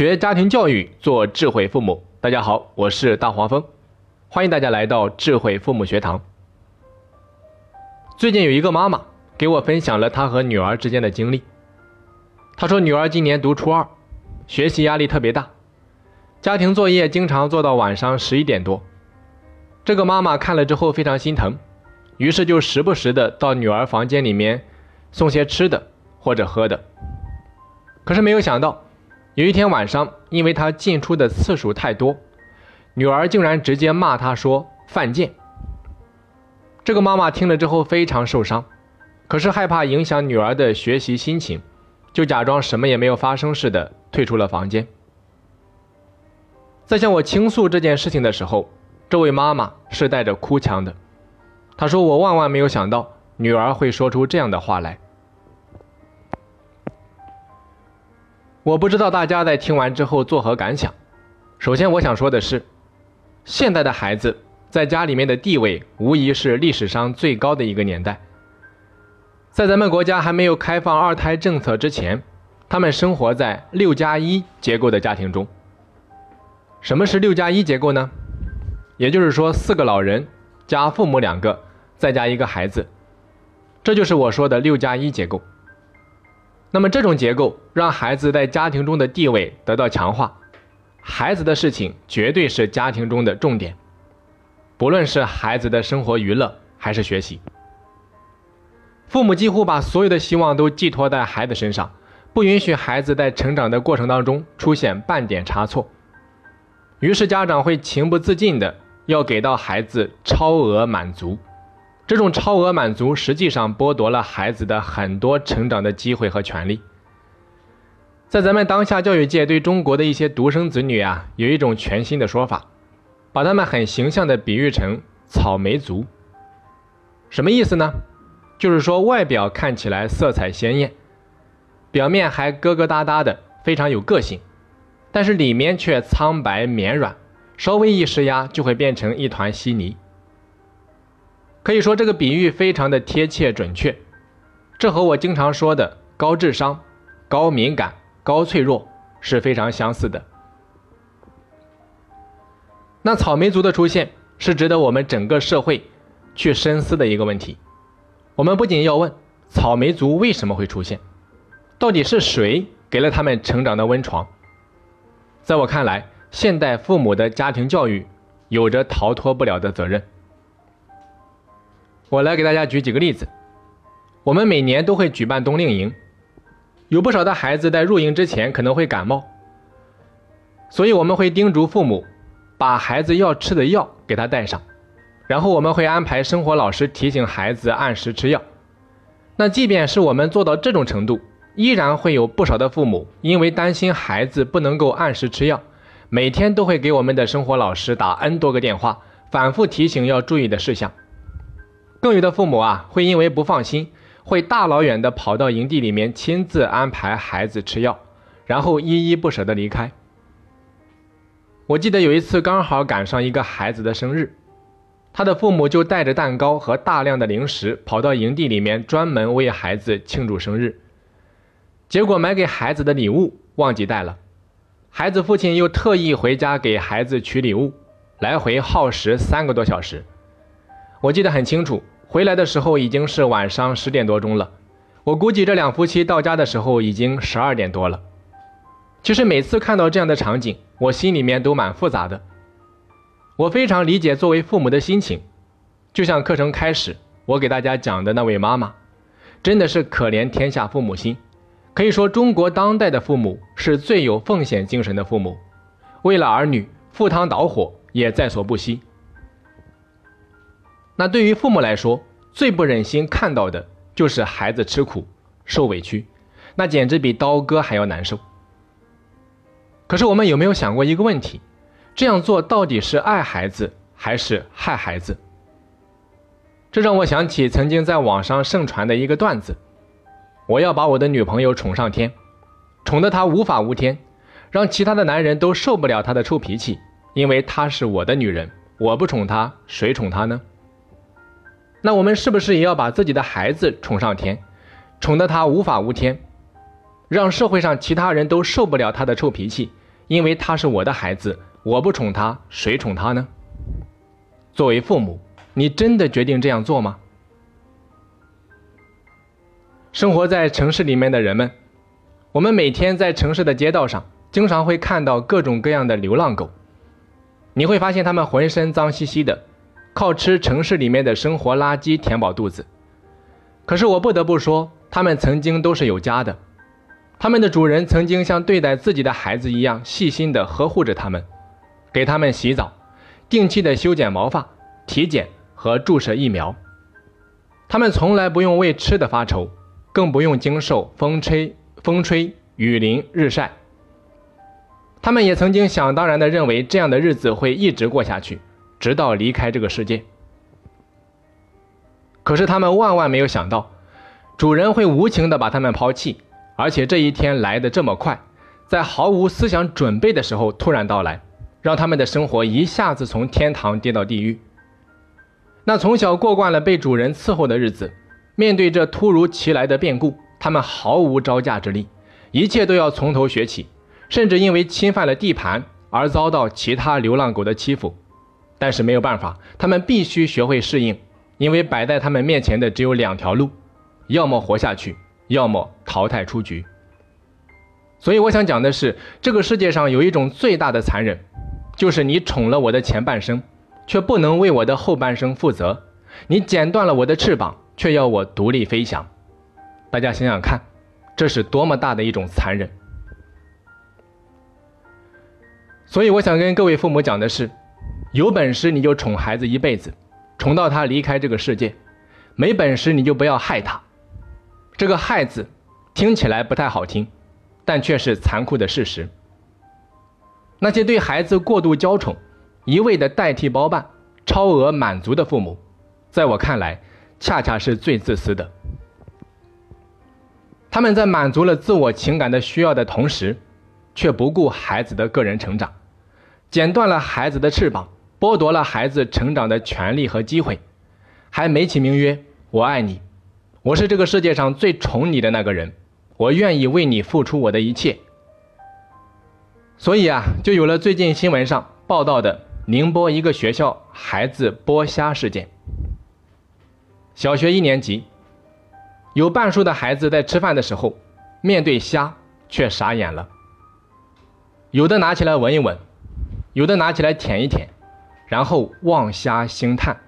学家庭教育，做智慧父母。大家好，我是大黄蜂，欢迎大家来到智慧父母学堂。最近有一个妈妈给我分享了她和女儿之间的经历。她说，女儿今年读初二，学习压力特别大，家庭作业经常做到晚上十一点多。这个妈妈看了之后非常心疼，于是就时不时的到女儿房间里面送些吃的或者喝的。可是没有想到。有一天晚上，因为他进出的次数太多，女儿竟然直接骂他说犯贱。这个妈妈听了之后非常受伤，可是害怕影响女儿的学习心情，就假装什么也没有发生似的退出了房间。在向我倾诉这件事情的时候，这位妈妈是带着哭腔的，她说：“我万万没有想到女儿会说出这样的话来。”我不知道大家在听完之后作何感想。首先，我想说的是，现在的孩子在家里面的地位无疑是历史上最高的一个年代。在咱们国家还没有开放二胎政策之前，他们生活在六加一结构的家庭中。什么是六加一结构呢？也就是说，四个老人加父母两个，再加一个孩子，这就是我说的六加一结构。那么这种结构让孩子在家庭中的地位得到强化，孩子的事情绝对是家庭中的重点，不论是孩子的生活娱乐还是学习，父母几乎把所有的希望都寄托在孩子身上，不允许孩子在成长的过程当中出现半点差错，于是家长会情不自禁的要给到孩子超额满足。这种超额满足实际上剥夺了孩子的很多成长的机会和权利。在咱们当下教育界，对中国的一些独生子女啊，有一种全新的说法，把他们很形象的比喻成草莓族。什么意思呢？就是说外表看起来色彩鲜艳，表面还疙疙瘩瘩的，非常有个性，但是里面却苍白绵软，稍微一施压就会变成一团稀泥。可以说这个比喻非常的贴切准确，这和我经常说的高智商、高敏感、高脆弱是非常相似的。那草莓族的出现是值得我们整个社会去深思的一个问题。我们不仅要问草莓族为什么会出现，到底是谁给了他们成长的温床？在我看来，现代父母的家庭教育有着逃脱不了的责任。我来给大家举几个例子。我们每年都会举办冬令营，有不少的孩子在入营之前可能会感冒，所以我们会叮嘱父母把孩子要吃的药给他带上，然后我们会安排生活老师提醒孩子按时吃药。那即便是我们做到这种程度，依然会有不少的父母因为担心孩子不能够按时吃药，每天都会给我们的生活老师打 N 多个电话，反复提醒要注意的事项。更有的父母啊，会因为不放心，会大老远的跑到营地里面亲自安排孩子吃药，然后依依不舍的离开。我记得有一次刚好赶上一个孩子的生日，他的父母就带着蛋糕和大量的零食跑到营地里面，专门为孩子庆祝生日。结果买给孩子的礼物忘记带了，孩子父亲又特意回家给孩子取礼物，来回耗时三个多小时。我记得很清楚，回来的时候已经是晚上十点多钟了。我估计这两夫妻到家的时候已经十二点多了。其实每次看到这样的场景，我心里面都蛮复杂的。我非常理解作为父母的心情，就像课程开始我给大家讲的那位妈妈，真的是可怜天下父母心。可以说，中国当代的父母是最有奉献精神的父母，为了儿女赴汤蹈火也在所不惜。那对于父母来说，最不忍心看到的就是孩子吃苦、受委屈，那简直比刀割还要难受。可是我们有没有想过一个问题？这样做到底是爱孩子还是害孩子？这让我想起曾经在网上盛传的一个段子：我要把我的女朋友宠上天，宠得她无法无天，让其他的男人都受不了她的臭脾气，因为她是我的女人，我不宠她，谁宠她呢？那我们是不是也要把自己的孩子宠上天，宠得他无法无天，让社会上其他人都受不了他的臭脾气，因为他是我的孩子，我不宠他，谁宠他呢？作为父母，你真的决定这样做吗？生活在城市里面的人们，我们每天在城市的街道上，经常会看到各种各样的流浪狗。你会发现它们浑身脏兮兮的，靠吃城市里面的生活垃圾填饱肚子。可是我不得不说，他们曾经都是有家的，他们的主人曾经像对待自己的孩子一样细心的呵护着他们，给他们洗澡，定期的修剪毛发、体检和注射疫苗。他们从来不用为吃的发愁。更不用经受风吹、风吹雨淋、日晒。他们也曾经想当然的认为这样的日子会一直过下去，直到离开这个世界。可是他们万万没有想到，主人会无情的把他们抛弃，而且这一天来的这么快，在毫无思想准备的时候突然到来，让他们的生活一下子从天堂跌到地狱。那从小过惯了被主人伺候的日子。面对这突如其来的变故，他们毫无招架之力，一切都要从头学起，甚至因为侵犯了地盘而遭到其他流浪狗的欺负。但是没有办法，他们必须学会适应，因为摆在他们面前的只有两条路：要么活下去，要么淘汰出局。所以我想讲的是，这个世界上有一种最大的残忍，就是你宠了我的前半生，却不能为我的后半生负责；你剪断了我的翅膀。却要我独立飞翔，大家想想看，这是多么大的一种残忍！所以我想跟各位父母讲的是：有本事你就宠孩子一辈子，宠到他离开这个世界；没本事你就不要害他。这个“害”字听起来不太好听，但却是残酷的事实。那些对孩子过度娇宠、一味的代替包办、超额满足的父母，在我看来，恰恰是最自私的。他们在满足了自我情感的需要的同时，却不顾孩子的个人成长，剪断了孩子的翅膀，剥夺了孩子成长的权利和机会，还美其名曰“我爱你，我是这个世界上最宠你的那个人，我愿意为你付出我的一切”。所以啊，就有了最近新闻上报道的宁波一个学校孩子剥虾事件。小学一年级，有半数的孩子在吃饭的时候，面对虾却傻眼了。有的拿起来闻一闻，有的拿起来舔一舔，然后望虾兴叹。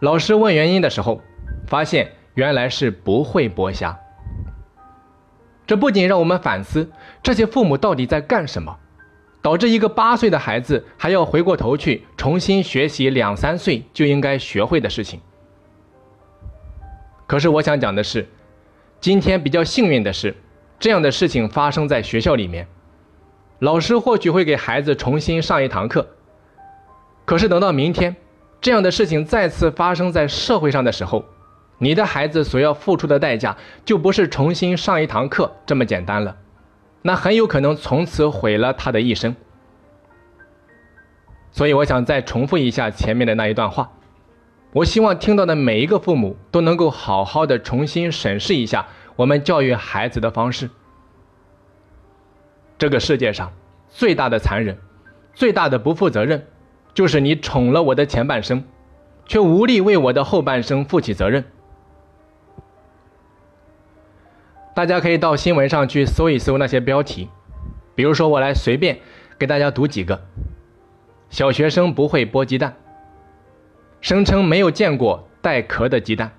老师问原因的时候，发现原来是不会剥虾。这不仅让我们反思这些父母到底在干什么，导致一个八岁的孩子还要回过头去重新学习两三岁就应该学会的事情。可是我想讲的是，今天比较幸运的是，这样的事情发生在学校里面，老师或许会给孩子重新上一堂课。可是等到明天，这样的事情再次发生在社会上的时候，你的孩子所要付出的代价就不是重新上一堂课这么简单了，那很有可能从此毁了他的一生。所以我想再重复一下前面的那一段话。我希望听到的每一个父母都能够好好的重新审视一下我们教育孩子的方式。这个世界上最大的残忍、最大的不负责任，就是你宠了我的前半生，却无力为我的后半生负起责任。大家可以到新闻上去搜一搜那些标题，比如说我来随便给大家读几个：小学生不会剥鸡蛋。声称没有见过带壳的鸡蛋。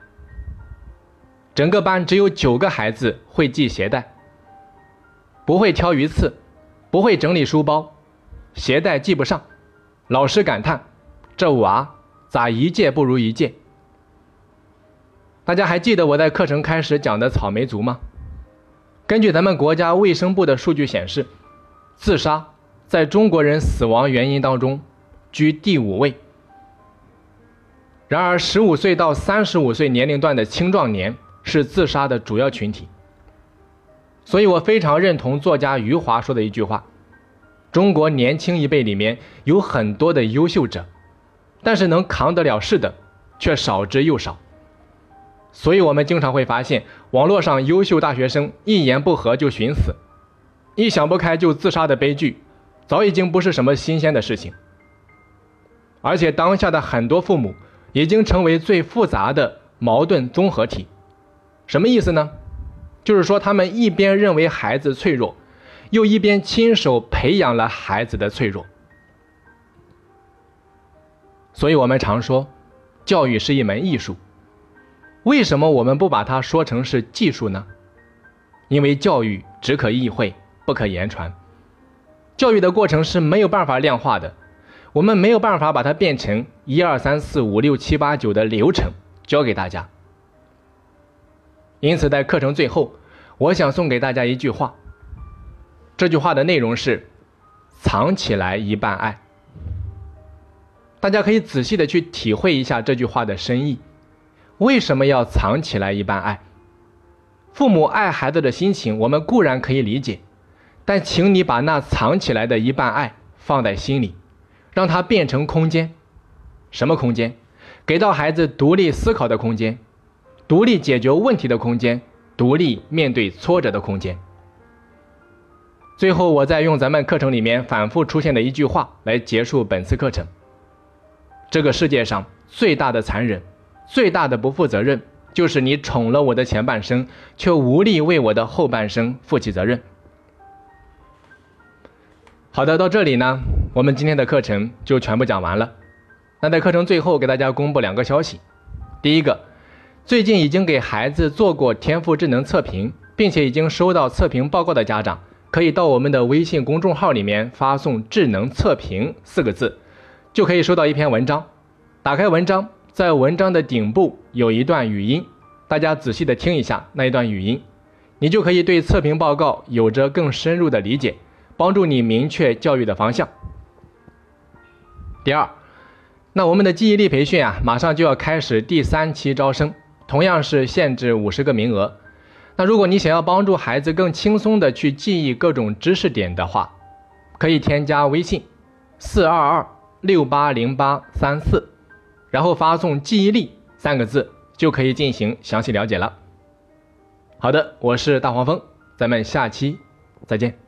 整个班只有九个孩子会系鞋带，不会挑鱼刺，不会整理书包，鞋带系不上。老师感叹：“这娃咋一届不如一届？”大家还记得我在课程开始讲的草莓族吗？根据咱们国家卫生部的数据显示，自杀在中国人死亡原因当中居第五位。然而，十五岁到三十五岁年龄段的青壮年是自杀的主要群体。所以我非常认同作家余华说的一句话：中国年轻一辈里面有很多的优秀者，但是能扛得了事的却少之又少。所以，我们经常会发现网络上优秀大学生一言不合就寻死，一想不开就自杀的悲剧，早已经不是什么新鲜的事情。而且当下的很多父母已经成为最复杂的矛盾综合体。什么意思呢？就是说他们一边认为孩子脆弱，又一边亲手培养了孩子的脆弱。所以我们常说，教育是一门艺术。为什么我们不把它说成是技术呢？因为教育只可意会，不可言传。教育的过程是没有办法量化的，我们没有办法把它变成一二三四五六七八九的流程教给大家。因此，在课程最后，我想送给大家一句话。这句话的内容是：藏起来一半爱。大家可以仔细的去体会一下这句话的深意。为什么要藏起来一半爱？父母爱孩子的心情，我们固然可以理解，但请你把那藏起来的一半爱放在心里，让它变成空间。什么空间？给到孩子独立思考的空间，独立解决问题的空间，独立面对挫折的空间。最后，我再用咱们课程里面反复出现的一句话来结束本次课程。这个世界上最大的残忍，最大的不负责任，就是你宠了我的前半生，却无力为我的后半生负起责任。好的，到这里呢，我们今天的课程就全部讲完了。那在课程最后给大家公布两个消息：第一个，最近已经给孩子做过天赋智能测评，并且已经收到测评报告的家长，可以到我们的微信公众号里面发送“智能测评”四个字。就可以收到一篇文章。打开文章，在文章的顶部有一段语音，大家仔细的听一下那一段语音，你就可以对测评报告有着更深入的理解，帮助你明确教育的方向。第二，那我们的记忆力培训啊，马上就要开始第三期招生，同样是限制五十个名额。那如果你想要帮助孩子更轻松的去记忆各种知识点的话，可以添加微信四二二。六八零八三四，然后发送“记忆力”三个字，就可以进行详细了解了。好的，我是大黄蜂，咱们下期再见。